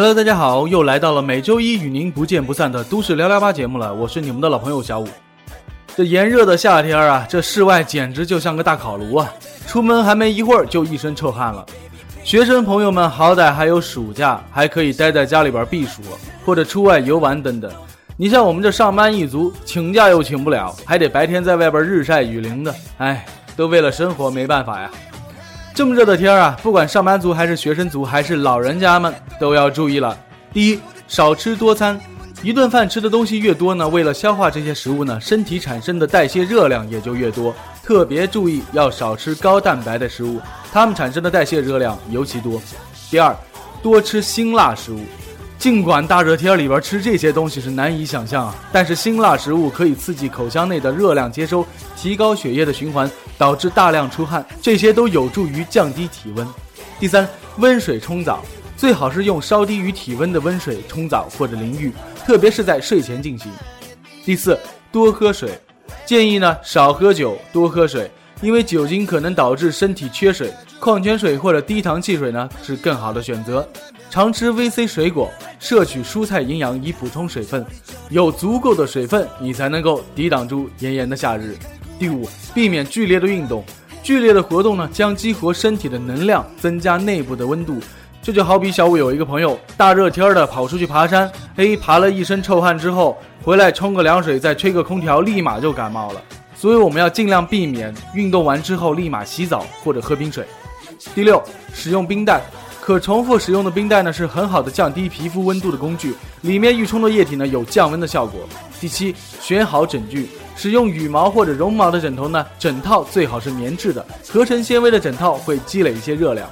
Hello，大家好，又来到了每周一与您不见不散的都市聊聊吧节目了，我是你们的老朋友小五。这炎热的夏天啊，这室外简直就像个大烤炉啊！出门还没一会儿就一身臭汗了。学生朋友们好歹还有暑假，还可以待在家里边避暑或者出外游玩等等。你像我们这上班一族，请假又请不了，还得白天在外边日晒雨淋的，哎，都为了生活没办法呀。这么热的天儿啊，不管上班族还是学生族还是老人家们都要注意了。第一，少吃多餐，一顿饭吃的东西越多呢，为了消化这些食物呢，身体产生的代谢热量也就越多。特别注意要少吃高蛋白的食物，它们产生的代谢热量尤其多。第二，多吃辛辣食物。尽管大热天里边吃这些东西是难以想象啊，但是辛辣食物可以刺激口腔内的热量接收，提高血液的循环，导致大量出汗，这些都有助于降低体温。第三，温水冲澡，最好是用稍低于体温的温水冲澡或者淋浴，特别是在睡前进行。第四，多喝水，建议呢少喝酒，多喝水，因为酒精可能导致身体缺水，矿泉水或者低糖汽水呢是更好的选择。常吃 VC 水果，摄取蔬菜营养以补充水分，有足够的水分，你才能够抵挡住炎炎的夏日。第五，避免剧烈的运动，剧烈的活动呢将激活身体的能量，增加内部的温度。这就好比小五有一个朋友，大热天的跑出去爬山，哎，爬了一身臭汗之后，回来冲个凉水，再吹个空调，立马就感冒了。所以我们要尽量避免运动完之后立马洗澡或者喝冰水。第六，使用冰袋。可重复使用的冰袋呢，是很好的降低皮肤温度的工具，里面预充的液体呢有降温的效果。第七，选好枕具，使用羽毛或者绒毛的枕头呢，枕套最好是棉质的，合成纤维的枕套会积累一些热量。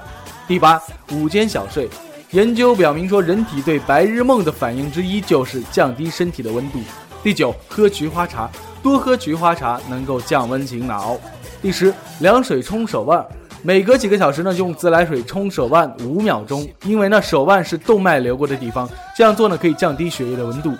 第八，午间小睡，研究表明说，人体对白日梦的反应之一就是降低身体的温度。第九，喝菊花茶，多喝菊花茶能够降温醒脑。第十，凉水冲手腕。每隔几个小时呢，用自来水冲手腕五秒钟，因为呢手腕是动脉流过的地方，这样做呢可以降低血液的温度。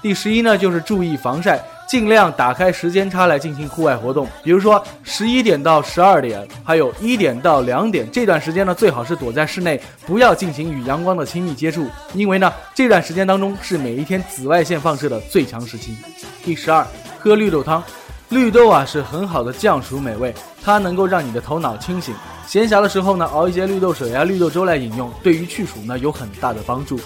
第十一呢就是注意防晒，尽量打开时间差来进行户外活动，比如说十一点到十二点，还有一点到两点这段时间呢，最好是躲在室内，不要进行与阳光的亲密接触，因为呢这段时间当中是每一天紫外线放射的最强时期。第十二，喝绿豆汤。绿豆啊是很好的降暑美味，它能够让你的头脑清醒。闲暇的时候呢，熬一些绿豆水啊、绿豆粥来饮用，对于去暑呢有很大的帮助。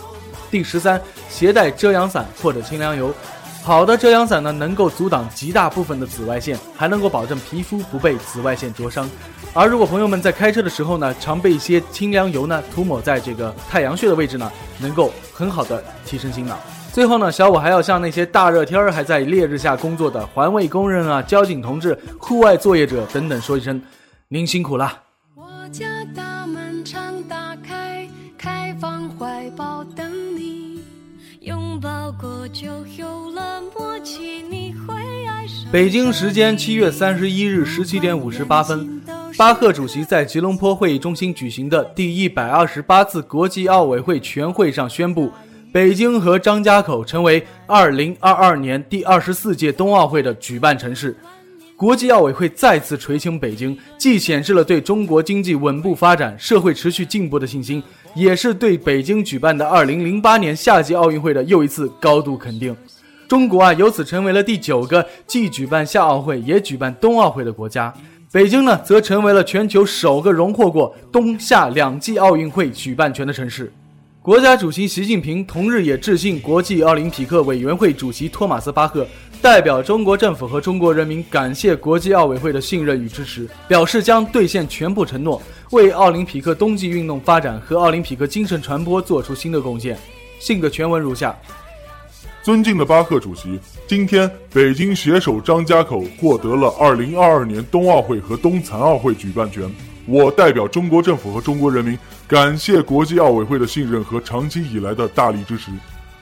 第十三，携带遮阳伞或者清凉油。好的遮阳伞呢，能够阻挡极大部分的紫外线，还能够保证皮肤不被紫外线灼伤。而如果朋友们在开车的时候呢，常备一些清凉油呢，涂抹在这个太阳穴的位置呢，能够很好的提升心脑。最后呢，小五还要向那些大热天儿还在烈日下工作的环卫工人啊、交警同志、户外作业者等等说一声，您辛苦了。我家大门常打开，开放怀抱等你，拥抱过就有了默契，你会爱上。北京时间七月三十一日十七点五十八分，巴赫主席在吉隆坡会议中心举行的第一百二十八次国际奥委会全会上宣布。北京和张家口成为2022年第二十四届冬奥会的举办城市，国际奥委会再次垂青北京，既显示了对中国经济稳步发展、社会持续进步的信心，也是对北京举办的2008年夏季奥运会的又一次高度肯定。中国啊，由此成为了第九个既举办夏奥会也举办冬奥会的国家。北京呢，则成为了全球首个荣获过冬夏两季奥运会举办权的城市。国家主席习近平同日也致信国际奥林匹克委员会主席托马斯巴赫，代表中国政府和中国人民感谢国际奥委会的信任与支持，表示将兑现全部承诺，为奥林匹克冬季运动发展和奥林匹克精神传播做出新的贡献。信的全文如下：尊敬的巴赫主席，今天北京携手张家口获得了2022年冬奥会和冬残奥会举办权。我代表中国政府和中国人民，感谢国际奥委会的信任和长期以来的大力支持。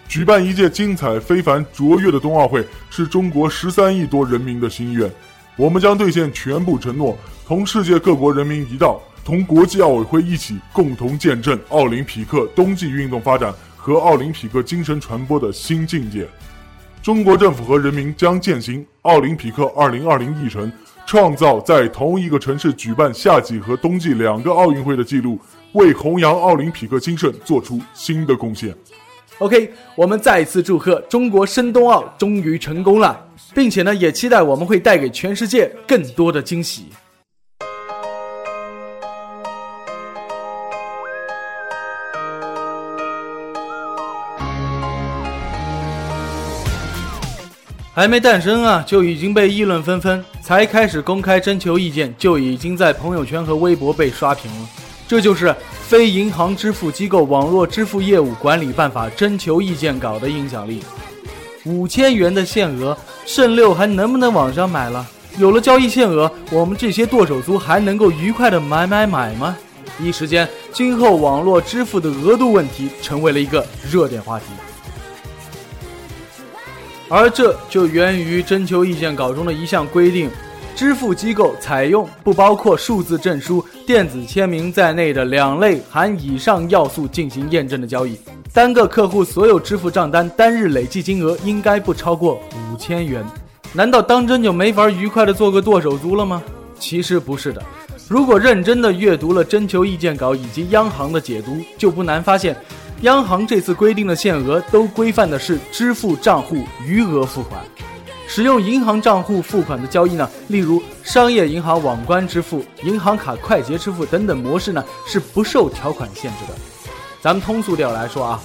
举办一届精彩非凡卓越的冬奥会，是中国十三亿多人民的心愿。我们将兑现全部承诺，同世界各国人民一道，同国际奥委会一起，共同见证奥林匹克冬季运动发展。和奥林匹克精神传播的新境界，中国政府和人民将践行奥林匹克2020议程，创造在同一个城市举办夏季和冬季两个奥运会的记录，为弘扬奥林匹克精神做出新的贡献。OK，我们再次祝贺中国申冬奥终于成功了，并且呢，也期待我们会带给全世界更多的惊喜。还没诞生啊，就已经被议论纷纷；才开始公开征求意见，就已经在朋友圈和微博被刷屏了。这就是《非银行支付机构网络支付业务管理办法》征求意见稿的影响力。五千元的限额，剩六还能不能网上买了？有了交易限额，我们这些剁手族还能够愉快的买买买吗？一时间，今后网络支付的额度问题成为了一个热点话题。而这就源于征求意见稿中的一项规定：支付机构采用不包括数字证书、电子签名在内的两类含以上要素进行验证的交易，单个客户所有支付账单单日累计金额应该不超过五千元。难道当真就没法愉快的做个剁手族了吗？其实不是的。如果认真的阅读了征求意见稿以及央行的解读，就不难发现。央行这次规定的限额都规范的是支付账户余额付款，使用银行账户付款的交易呢，例如商业银行网关支付、银行卡快捷支付等等模式呢，是不受条款限制的。咱们通俗点来说啊，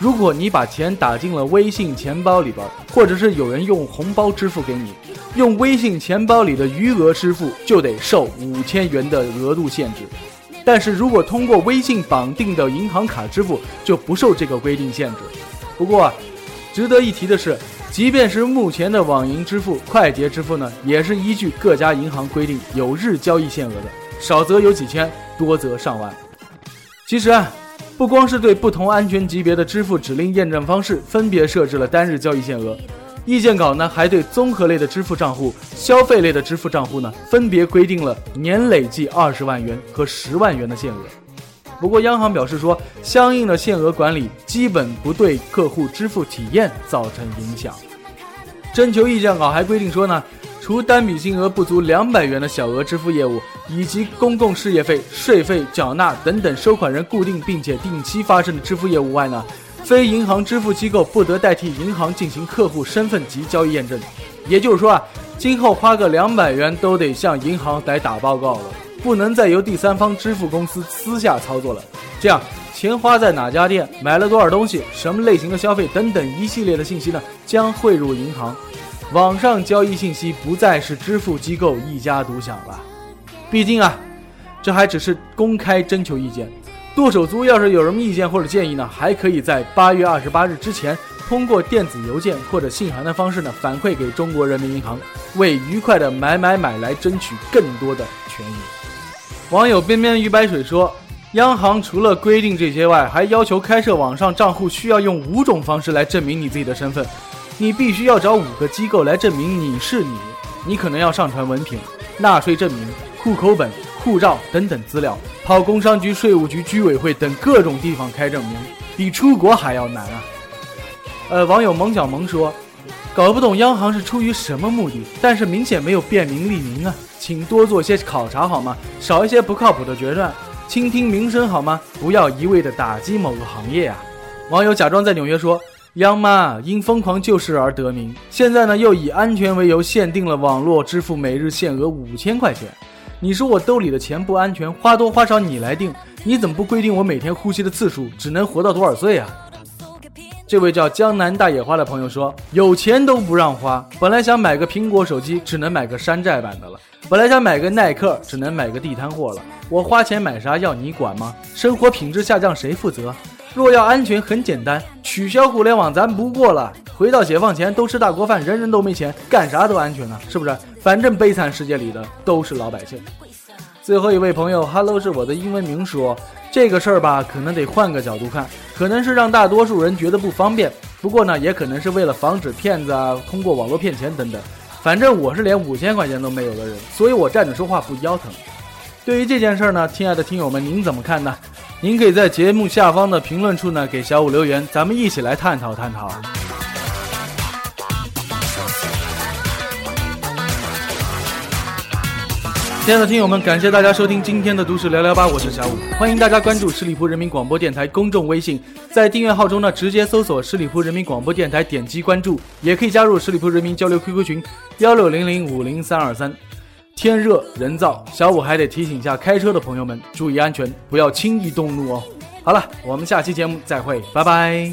如果你把钱打进了微信钱包里边，或者是有人用红包支付给你，用微信钱包里的余额支付，就得受五千元的额度限制。但是如果通过微信绑定的银行卡支付，就不受这个规定限制。不过，值得一提的是，即便是目前的网银支付、快捷支付呢，也是依据各家银行规定有日交易限额的，少则有几千，多则上万。其实啊，不光是对不同安全级别的支付指令验证方式分别设置了单日交易限额。意见稿呢，还对综合类的支付账户、消费类的支付账户呢，分别规定了年累计二十万元和十万元的限额。不过，央行表示说，相应的限额管理基本不对客户支付体验造成影响。征求意见稿还规定说呢，除单笔金额不足两百元的小额支付业务，以及公共事业费、税费缴纳等等收款人固定并且定期发生的支付业务外呢。非银行支付机构不得代替银行进行客户身份及交易验证，也就是说啊，今后花个两百元都得向银行来打报告了，不能再由第三方支付公司私下操作了。这样，钱花在哪家店，买了多少东西，什么类型的消费等等一系列的信息呢，将汇入银行，网上交易信息不再是支付机构一家独享了。毕竟啊，这还只是公开征求意见。剁手族要是有什么意见或者建议呢，还可以在八月二十八日之前，通过电子邮件或者信函的方式呢，反馈给中国人民银行，为愉快的买买买来争取更多的权益。网友边边鱼白水说，央行除了规定这些外，还要求开设网上账户需要用五种方式来证明你自己的身份，你必须要找五个机构来证明你是你，你可能要上传文凭、纳税证明、户口本。护照等等资料，跑工商局、税务局、居委会等各种地方开证明，比出国还要难啊！呃，网友萌小萌说，搞不懂央行是出于什么目的，但是明显没有便民利民啊，请多做些考察好吗？少一些不靠谱的决断，倾听民生好吗？不要一味的打击某个行业啊！网友假装在纽约说，央妈因疯狂救市而得名，现在呢又以安全为由限定了网络支付每日限额五千块钱。你说我兜里的钱不安全，花多花少你来定，你怎么不规定我每天呼吸的次数只能活到多少岁啊？这位叫江南大野花的朋友说，有钱都不让花，本来想买个苹果手机，只能买个山寨版的了；本来想买个耐克，只能买个地摊货了。我花钱买啥要你管吗？生活品质下降谁负责？若要安全，很简单，取消互联网，咱不过了。回到解放前，都吃大锅饭，人人都没钱，干啥都安全呢？是不是？反正悲惨世界里的都是老百姓。最后一位朋友，Hello 是我的英文名说，这个事儿吧，可能得换个角度看，可能是让大多数人觉得不方便，不过呢，也可能是为了防止骗子啊通过网络骗钱等等。反正我是连五千块钱都没有的人，所以我站着说话不腰疼。对于这件事儿呢，亲爱的听友们，您怎么看呢？您可以在节目下方的评论处呢给小五留言，咱们一起来探讨探讨。亲爱的听友们，感谢大家收听今天的都市聊聊吧，我是小五，欢迎大家关注十里铺人民广播电台公众微信，在订阅号中呢直接搜索十里铺人民广播电台，点击关注，也可以加入十里铺人民交流 QQ 群幺六零零五零三二三。天热人燥，小五还得提醒一下开车的朋友们注意安全，不要轻易动怒哦。好了，我们下期节目再会，拜拜。